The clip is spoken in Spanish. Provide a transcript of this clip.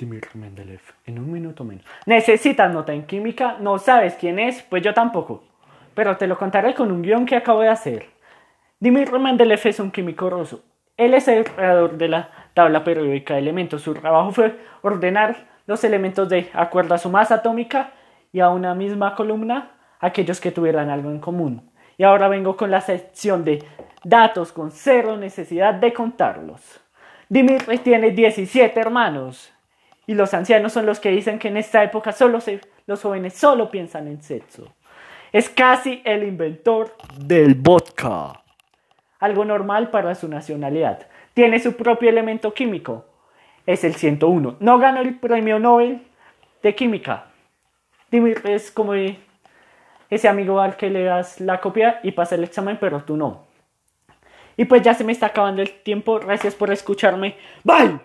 Dimir Mendeleev, en un minuto menos. ¿Necesitas nota en química? ¿No sabes quién es? Pues yo tampoco. Pero te lo contaré con un guion que acabo de hacer. Dimir Mendeleev es un químico ruso. Él es el creador de la tabla periódica de elementos. Su trabajo fue ordenar los elementos de acuerdo a su masa atómica y a una misma columna aquellos que tuvieran algo en común. Y ahora vengo con la sección de datos con cero necesidad de contarlos. Dimitri tiene 17 hermanos y los ancianos son los que dicen que en esta época solo los jóvenes solo piensan en sexo. Es casi el inventor del vodka. Algo normal para su nacionalidad. Tiene su propio elemento químico. Es el 101. No ganó el premio Nobel de química. Es como ese amigo al que le das la copia y pasa el examen, pero tú no. Y pues ya se me está acabando el tiempo. Gracias por escucharme. Bye.